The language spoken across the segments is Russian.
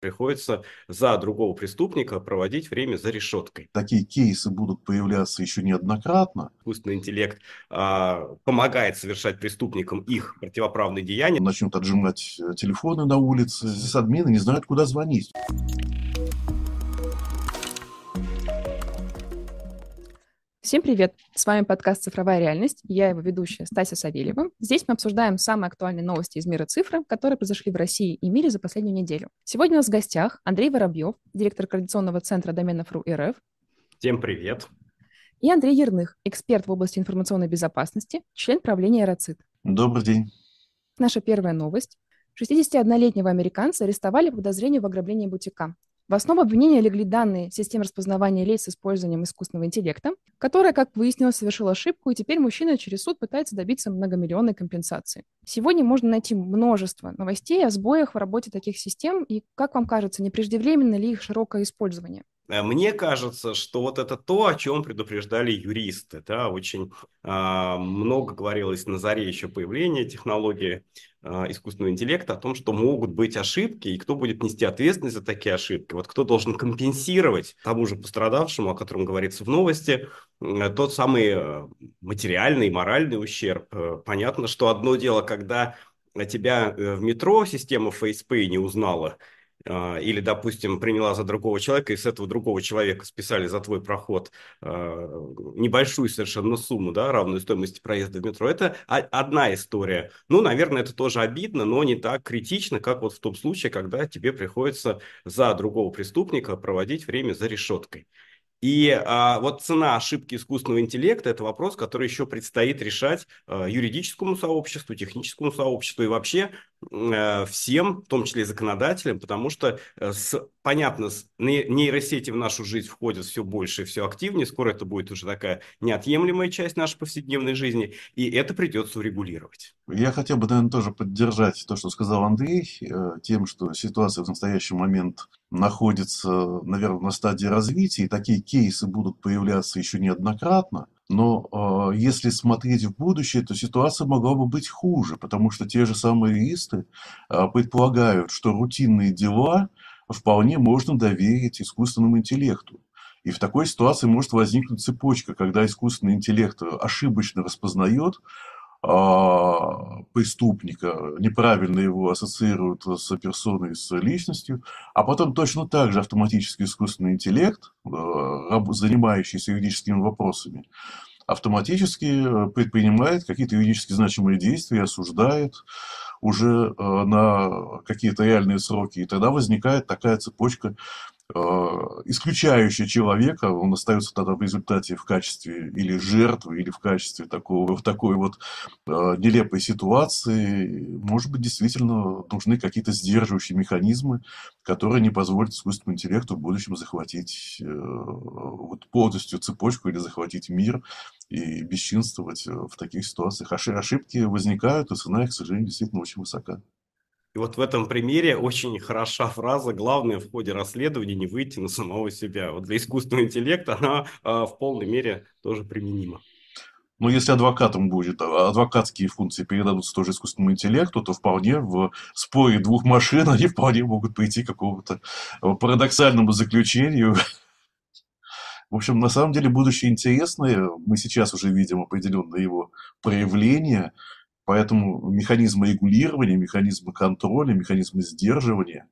приходится за другого преступника проводить время за решеткой. Такие кейсы будут появляться еще неоднократно. Искусственный интеллект а, помогает совершать преступникам их противоправные деяния. Начнут отжимать э, телефоны на улице, здесь админы не знают, куда звонить. Всем привет! С вами подкаст «Цифровая реальность». Я его ведущая Стася Савельева. Здесь мы обсуждаем самые актуальные новости из мира цифры, которые произошли в России и мире за последнюю неделю. Сегодня у нас в гостях Андрей Воробьев, директор Координационного центра доменов РУ РФ. Всем привет! И Андрей Ерных, эксперт в области информационной безопасности, член правления «Эроцит». Добрый день! Наша первая новость. 61-летнего американца арестовали по подозрению в ограблении бутика. В основу обвинения легли данные системы распознавания лиц с использованием искусственного интеллекта, которая, как выяснилось, совершила ошибку, и теперь мужчина через суд пытается добиться многомиллионной компенсации. Сегодня можно найти множество новостей о сбоях в работе таких систем, и, как вам кажется, не преждевременно ли их широкое использование? Э, мне кажется, что вот это то, о чем предупреждали юристы. Да, очень э, много говорилось на заре еще появления технологии э, искусственного интеллекта о том, что могут быть ошибки, и кто будет нести ответственность за такие ошибки. Вот кто должен компенсировать тому же пострадавшему, о котором говорится в новости, э, тот самый э, материальный, моральный ущерб. Понятно, что одно дело, когда тебя в метро система FacePay не узнала, или, допустим, приняла за другого человека, и с этого другого человека списали за твой проход а, небольшую совершенно сумму, да, равную стоимости проезда в метро, это одна история. Ну, наверное, это тоже обидно, но не так критично, как вот в том случае, когда тебе приходится за другого преступника проводить время за решеткой. И а, вот цена ошибки искусственного интеллекта – это вопрос, который еще предстоит решать а, юридическому сообществу, техническому сообществу и вообще а, всем, в том числе и законодателям, потому что, а, с, понятно, с, нейросети в нашу жизнь входят все больше и все активнее, скоро это будет уже такая неотъемлемая часть нашей повседневной жизни, и это придется урегулировать. Я хотел бы, наверное, тоже поддержать то, что сказал Андрей, э, тем, что ситуация в настоящий момент находится, наверное, на стадии развития, и такие кейсы будут появляться еще неоднократно. Но э, если смотреть в будущее, то ситуация могла бы быть хуже, потому что те же самые юристы э, предполагают, что рутинные дела вполне можно доверить искусственному интеллекту. И в такой ситуации может возникнуть цепочка, когда искусственный интеллект ошибочно распознает преступника, неправильно его ассоциируют с персоной, с личностью, а потом точно так же автоматический искусственный интеллект, а, занимающийся юридическими вопросами, автоматически предпринимает какие-то юридически значимые действия осуждает уже а, на какие-то реальные сроки. И тогда возникает такая цепочка Э, исключающая человека, он остается тогда в результате в качестве или жертвы, или в качестве такого, в такой вот э, нелепой ситуации. Может быть, действительно нужны какие-то сдерживающие механизмы, которые не позволят искусственному интеллекту в будущем захватить э, вот полностью цепочку или захватить мир и бесчинствовать в таких ситуациях. Ошибки возникают, и цена их, к сожалению, действительно очень высока. И вот в этом примере очень хороша фраза «главное в ходе расследования не выйти на самого себя». Вот для искусственного интеллекта она э, в полной мере тоже применима. Но если адвокатом будет, а, адвокатские функции передадутся тоже искусственному интеллекту, то вполне в споре двух машин они вполне могут прийти к какому-то парадоксальному заключению. В общем, на самом деле будущее интересное. Мы сейчас уже видим определенные его проявления. Поэтому механизмы регулирования, механизмы контроля, механизмы сдерживания,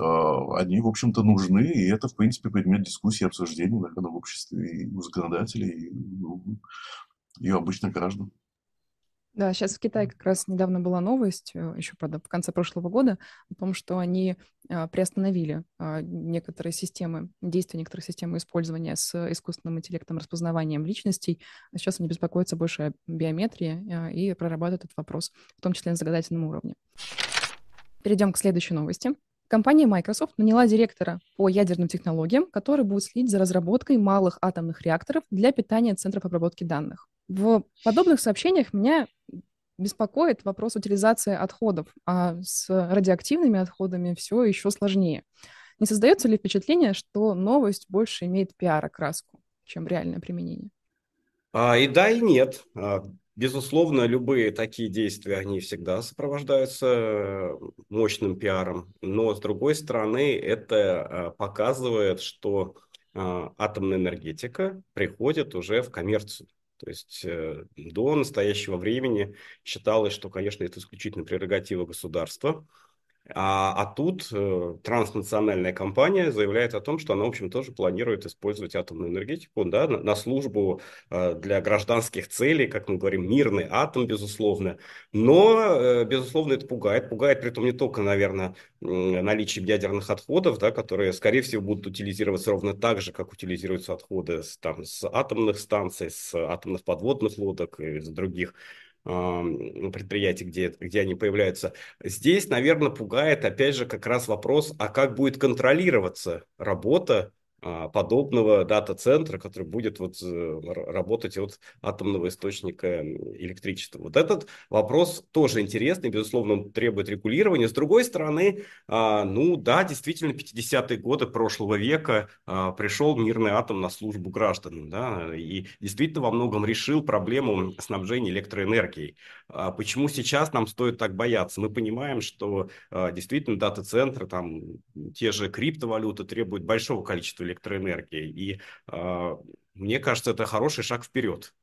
а, они, в общем-то, нужны, и это, в принципе, предмет дискуссии и обсуждения, наверное, в обществе и у законодателей, и у обычных граждан. Да, сейчас в Китае как раз недавно была новость, э, еще, правда, в конце прошлого года, о том, что они а, приостановили а, некоторые системы, действия некоторых систем использования с искусственным интеллектом, распознаванием личностей. А сейчас они беспокоятся больше о биометрии а, и прорабатывают этот вопрос, в том числе на законодательном уровне. Перейдем к следующей новости. Компания Microsoft наняла директора по ядерным технологиям, который будет следить за разработкой малых атомных реакторов для питания центров обработки данных. В подобных сообщениях меня беспокоит вопрос утилизации отходов, а с радиоактивными отходами все еще сложнее. Не создается ли впечатление, что новость больше имеет пиар-окраску, чем реальное применение? А, и да, и нет. А, Безусловно, любые такие действия, они всегда сопровождаются э, мощным пиаром, но с другой стороны, это э, показывает, что э, атомная энергетика приходит уже в коммерцию. То есть до настоящего времени считалось, что, конечно, это исключительно прерогатива государства, а, а тут э, транснациональная компания заявляет о том, что она, в общем, тоже планирует использовать атомную энергетику да, на, на службу э, для гражданских целей, как мы говорим, мирный атом, безусловно. Но, э, безусловно, это пугает. Пугает, при этом не только, наверное, наличием ядерных отходов, да, которые, скорее всего, будут утилизироваться ровно так же, как утилизируются отходы с, там, с атомных станций, с атомных подводных лодок и с других предприятий, где, где они появляются. Здесь, наверное, пугает, опять же, как раз вопрос, а как будет контролироваться работа подобного дата-центра, который будет вот э, работать от атомного источника электричества. Вот этот вопрос тоже интересный, безусловно, требует регулирования. С другой стороны, а, ну да, действительно, 50-е годы прошлого века а, пришел мирный атом на службу гражданам, да, и действительно во многом решил проблему снабжения электроэнергией. Почему сейчас нам стоит так бояться? Мы понимаем, что действительно дата-центры, там те же криптовалюты требуют большого количества электроэнергии. И э, мне кажется, это хороший шаг вперед.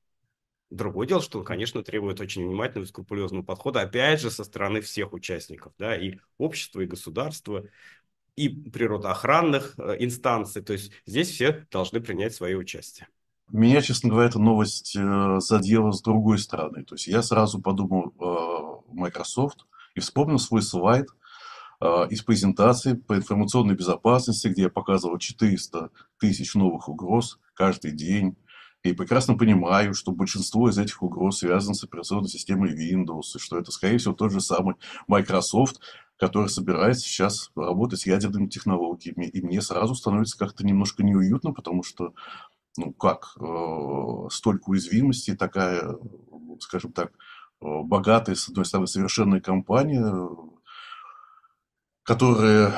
Другое дело, что он, конечно, требует очень внимательного и скрупулезного подхода, опять же, со стороны всех участников, да, и общества, и государства, и природоохранных э, инстанций. То есть здесь все должны принять свое участие. Меня, честно говоря, эта новость э, задела с другой стороны. То есть я сразу подумал э, Microsoft и вспомнил свой слайд – а, из презентации по информационной безопасности, где я показывал 400 тысяч новых угроз каждый день. И прекрасно понимаю, что большинство из этих угроз связано с операционной системой Windows, и что это, скорее всего, тот же самый Microsoft, который собирается сейчас работать с ядерными технологиями. И мне сразу становится как-то немножко неуютно, потому что, ну как, э, столько уязвимостей, такая, скажем так, э, богатая, с одной стороны, совершенная компания, которые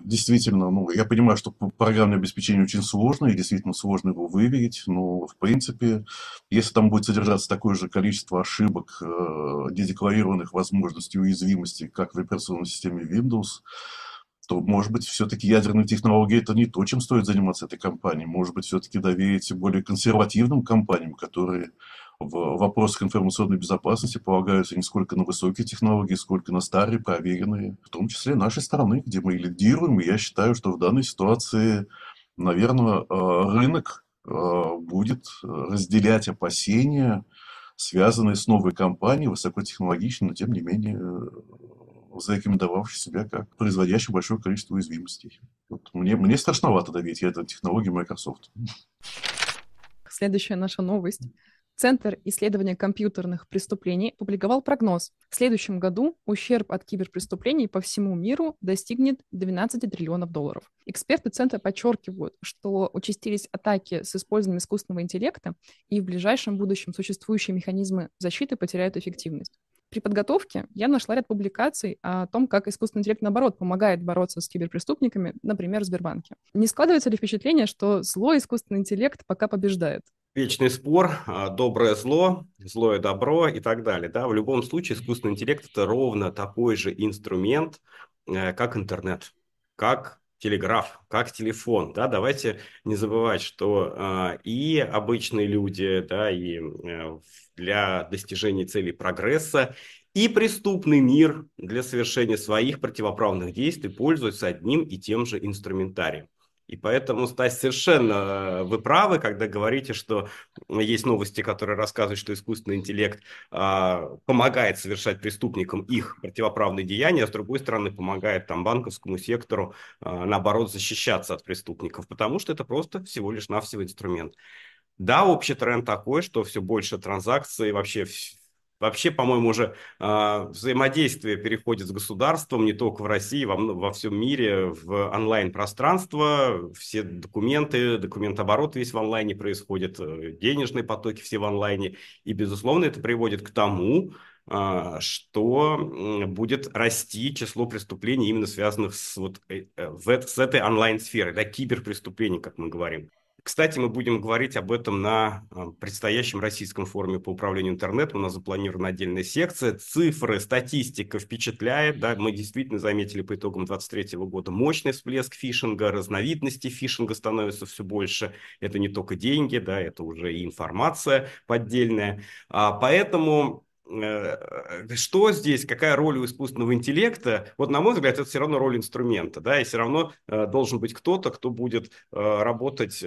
действительно, ну, я понимаю, что программное обеспечение очень сложно, и действительно сложно его выявить, но, в принципе, если там будет содержаться такое же количество ошибок, э, недекларированных возможностей уязвимости, как в операционной системе Windows, то, может быть, все-таки ядерные технологии – это не то, чем стоит заниматься этой компанией. Может быть, все-таки доверить более консервативным компаниям, которые в вопросах информационной безопасности полагаются не сколько на высокие технологии, сколько на старые, проверенные, в том числе нашей страны, где мы лидируем. И я считаю, что в данной ситуации, наверное, э, рынок э, будет разделять опасения, связанные с новой компанией, высокотехнологичной, но тем не менее э, зарекомендовавший себя как производящий большое количество уязвимостей. Вот мне, мне страшновато доверить я это технологии Microsoft. Следующая наша новость. Центр исследования компьютерных преступлений опубликовал прогноз. В следующем году ущерб от киберпреступлений по всему миру достигнет 12 триллионов долларов. Эксперты Центра подчеркивают, что участились атаки с использованием искусственного интеллекта, и в ближайшем будущем существующие механизмы защиты потеряют эффективность. При подготовке я нашла ряд публикаций о том, как искусственный интеллект, наоборот, помогает бороться с киберпреступниками, например, в Сбербанке. Не складывается ли впечатление, что злой искусственный интеллект пока побеждает? Вечный спор, а, доброе зло, злое добро и так далее. Да? В любом случае искусственный интеллект – это ровно такой же инструмент, э, как интернет, как телеграф, как телефон. Да? Давайте не забывать, что э, и обычные люди, да, и э, для достижения целей прогресса, и преступный мир для совершения своих противоправных действий пользуются одним и тем же инструментарием. И поэтому, Стась, совершенно э, вы правы, когда говорите, что есть новости, которые рассказывают, что искусственный интеллект а, помогает совершать преступникам их противоправные деяния, а с другой стороны помогает там банковскому сектору, а, наоборот, защищаться от преступников, потому что это просто всего лишь навсего инструмент. Да, общий тренд такой, что все больше транзакций, вообще Вообще, по-моему, уже э, взаимодействие переходит с государством не только в России, во, во всем мире, в онлайн-пространство. Все документы, документооборот весь в онлайне происходит, э, денежные потоки все в онлайне. И, безусловно, это приводит к тому, э, что будет расти число преступлений, именно связанных с, вот, э, э, с этой онлайн-сферой, да, киберпреступлений, как мы говорим. Кстати, мы будем говорить об этом на а, предстоящем российском форуме по управлению интернетом. У нас запланирована отдельная секция. Цифры, статистика впечатляет. Да? Мы действительно заметили по итогам 2023 года мощный всплеск фишинга, разновидностей фишинга становится все больше. Это не только деньги, да, это уже и информация поддельная. А, поэтому Э, что здесь, какая роль у искусственного интеллекта? Вот, на мой взгляд, это все равно роль инструмента, да, и все равно э, должен быть кто-то, кто будет э, работать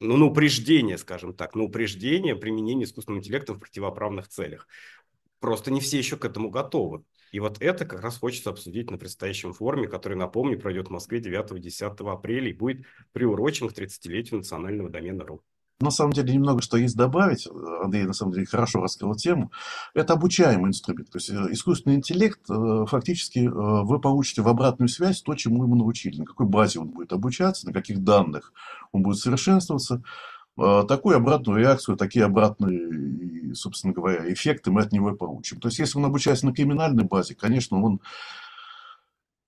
ну, на упреждение, скажем так, на упреждение применения искусственного интеллекта в противоправных целях. Просто не все еще к этому готовы. И вот это как раз хочется обсудить на предстоящем форуме, который, напомню, пройдет в Москве 9-10 апреля и будет приурочен к 30-летию национального домена РУ. На самом деле, немного что есть добавить. Андрей, на самом деле, хорошо раскрыл тему. Это обучаемый инструмент. То есть, э, искусственный интеллект, э, фактически, э, вы получите в обратную связь то, чему ему научили. На какой базе он будет обучаться, на каких данных он будет совершенствоваться. Такую обратную реакцию, такие обратные, собственно говоря, эффекты мы от него и получим. То есть, если он обучается на криминальной базе, конечно, он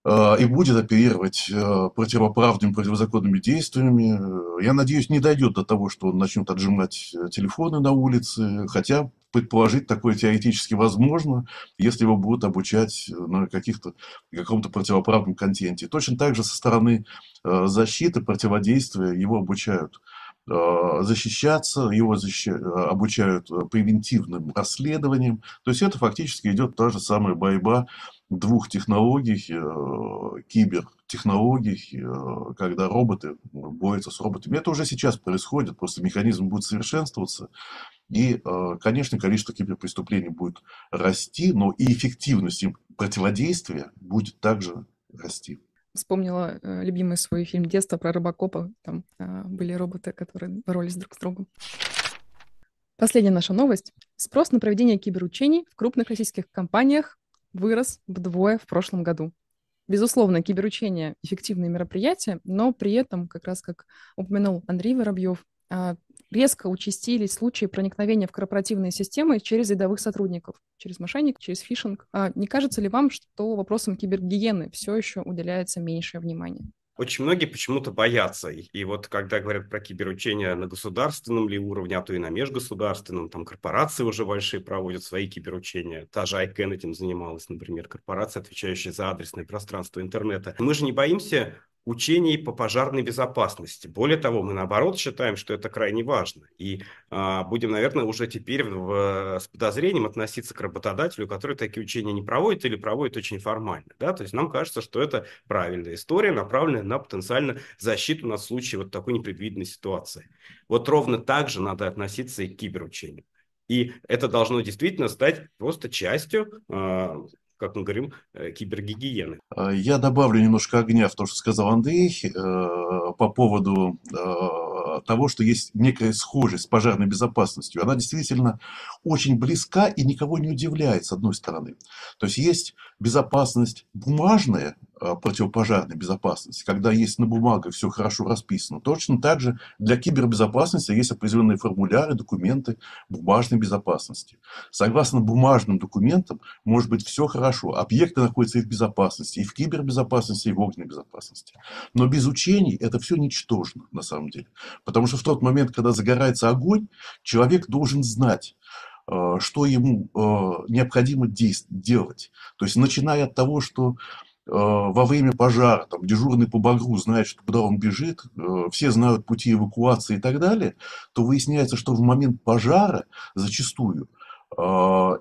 и будет оперировать э, противоправными, противозаконными действиями. Я надеюсь, не дойдет до того, что он начнет отжимать э, телефоны на улице, хотя предположить такое теоретически возможно, если его будут обучать на каких-то, каком-то противоправном контенте. Точно так же со стороны защиты, противодействия его обучают защищаться, его защищ... обучают превентивным расследованиям. То есть это фактически идет та же самая борьба двух технологий, э, кибертехнологий, э, когда роботы борются с роботами. Это уже сейчас происходит, просто механизм будет совершенствоваться. И, э, конечно, количество киберпреступлений будет расти, но и эффективность им противодействия будет также расти. Вспомнила э, любимый свой фильм детства про рыбакопа. Там э, были роботы, которые боролись друг с другом. Последняя наша новость. Спрос на проведение киберучений в крупных российских компаниях вырос вдвое в прошлом году. Безусловно, киберучение – эффективное мероприятие, но при этом, как раз как упомянул Андрей Воробьев, а, резко участились случаи проникновения в корпоративные системы через рядовых сотрудников, через мошенник, через фишинг. А не кажется ли вам, что вопросам кибергигиены все еще уделяется меньшее внимание? Очень многие почему-то боятся. И вот когда говорят про киберучения на государственном ли уровне, а то и на межгосударственном, там корпорации уже большие проводят свои киберучения. Та же ICANN этим занималась, например, корпорация, отвечающая за адресное пространство интернета. Мы же не боимся учений по пожарной безопасности. Более того, мы наоборот считаем, что это крайне важно. И а, будем, наверное, уже теперь в, с подозрением относиться к работодателю, который такие учения не проводит или проводит очень формально. Да? То есть нам кажется, что это правильная история, направленная на потенциально защиту на случай вот такой непредвиденной ситуации. Вот ровно так же надо относиться и к киберучению. И это должно действительно стать просто частью а, как мы говорим, э, кибергигиены. А, я добавлю немножко огня в то, что сказал Андрей э, по поводу э, того, что есть некая схожесть с пожарной безопасностью. Она действительно очень близка и никого не удивляет, с одной стороны. То есть есть безопасность бумажная, Э, противопожарной безопасности, когда есть на бумаге все хорошо расписано. Точно так же для кибербезопасности есть определенные формуляры, документы бумажной безопасности. Согласно бумажным документам может быть все хорошо. Объекты находятся и в безопасности, и в кибербезопасности, и в огненной безопасности. Но без учений это все ничтожно на самом деле. Потому что в тот момент, когда загорается огонь, человек должен знать, э, что ему э, необходимо делать. То есть, начиная от того, что Э, во время пожара, там, дежурный по багру знает, что куда он бежит, э, все знают пути эвакуации и так далее, то выясняется, что в момент пожара зачастую э,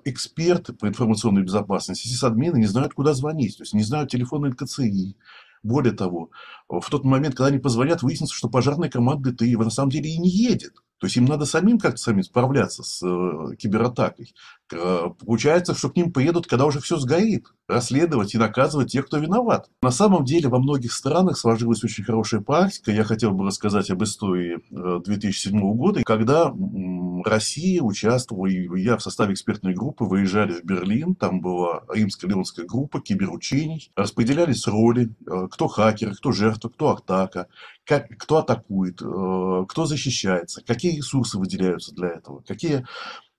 эксперты по информационной безопасности, сисадмины не знают, куда звонить, то есть не знают телефона НКЦИ. Более того, в тот момент, когда они позвонят, выяснится, что пожарная команда ТИ на самом деле и не едет. То есть им надо самим как-то самим справляться с э, кибератакой. Э, получается, что к ним поедут, когда уже все сгорит, расследовать и наказывать тех, кто виноват. На самом деле во многих странах сложилась очень хорошая практика. Я хотел бы рассказать об истории 2007 э, года, когда Россия участвовала, и я в составе экспертной группы выезжали в Берлин, там была римско-леонская группа киберучений, распределялись роли, э, кто хакер, кто жертва, кто атака, как, кто атакует, э, кто защищается, какие ресурсы выделяются для этого, какие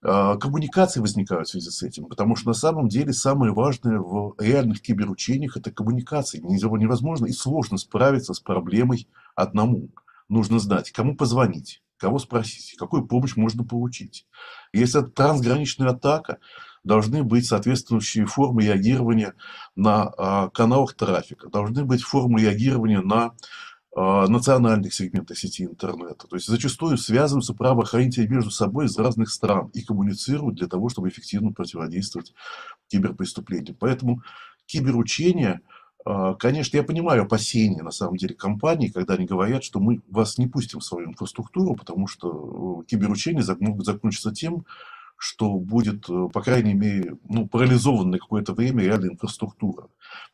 э, коммуникации возникают в связи с этим. Потому что на самом деле самое важное в реальных киберучениях – это коммуникации. Невозможно и сложно справиться с проблемой одному. нужно знать, кому позвонить, кого спросить, какую помощь можно получить. Если это трансграничная атака, должны быть соответствующие формы реагирования на а, каналах трафика, должны быть формы реагирования на а, национальных сегментах сети интернета. То есть зачастую связываются правоохранители между собой из разных стран и коммуницируют для того, чтобы эффективно противодействовать киберпреступлениям. Поэтому киберучения, а, конечно, я понимаю опасения на самом деле компаний, когда они говорят, что мы вас не пустим в свою инфраструктуру, потому что э, киберучения могут закончиться тем, что будет, э, по крайней мере, ну, парализована на какое-то время реальная инфраструктура.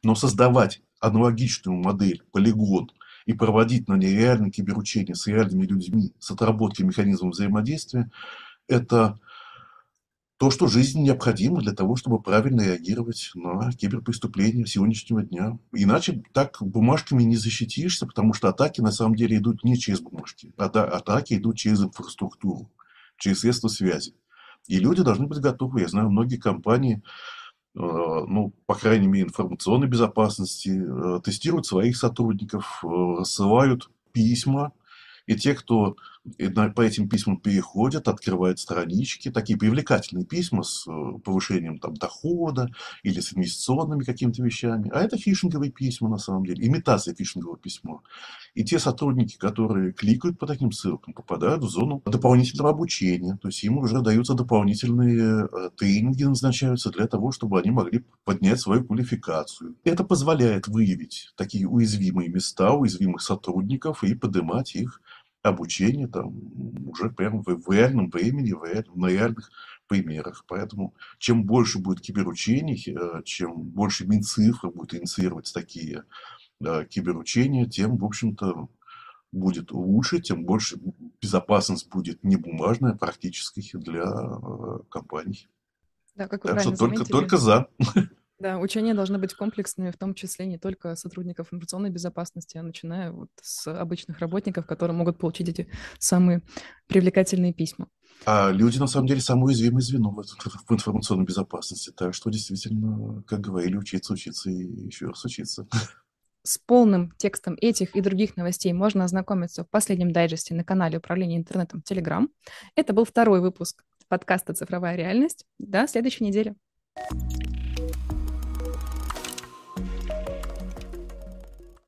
Но создавать аналогичную модель, полигон, и проводить на ней реальные киберучения с реальными людьми, с отработкой механизмов взаимодействия, это то, что жизнь необходимо для того, чтобы правильно реагировать на киберпреступления сегодняшнего дня. Иначе так бумажками не защитишься, потому что атаки на самом деле идут не через бумажки, а атаки идут через инфраструктуру, через средства связи. И люди должны быть готовы. Я знаю, многие компании, э, ну, по крайней мере, информационной безопасности, э, тестируют своих сотрудников, э, рассылают письма, и те, кто по этим письмам переходят, открывают странички, такие привлекательные письма с э, повышением там, дохода или с инвестиционными какими-то вещами. А это фишинговые письма, на самом деле, имитация фишингового письма. И те сотрудники, которые кликают по таким ссылкам, попадают в зону дополнительного обучения. То есть им уже даются дополнительные э, тренинги, назначаются для того, чтобы они могли поднять свою квалификацию. Это позволяет выявить такие уязвимые места, уязвимых сотрудников и поднимать их обучение там уже прямо в, в реальном времени, в реаль, на реальных примерах. Поэтому чем больше будет киберучений, э, чем больше Минцифра будет инициировать такие э, киберучения, тем, в общем-то, будет лучше, тем больше безопасность будет не бумажная, а практически для э, компаний. Да, как вы так что только, только за. Да, учения должны быть комплексными, в том числе не только сотрудников информационной безопасности, а начиная вот с обычных работников, которые могут получить эти самые привлекательные письма. А люди, на самом деле, самое уязвимое звено в, в информационной безопасности. Так что, действительно, как говорили, учиться, учиться и еще раз учиться. С полным текстом этих и других новостей можно ознакомиться в последнем дайджесте на канале Управления интернетом Telegram. Это был второй выпуск подкаста «Цифровая реальность». До следующей недели.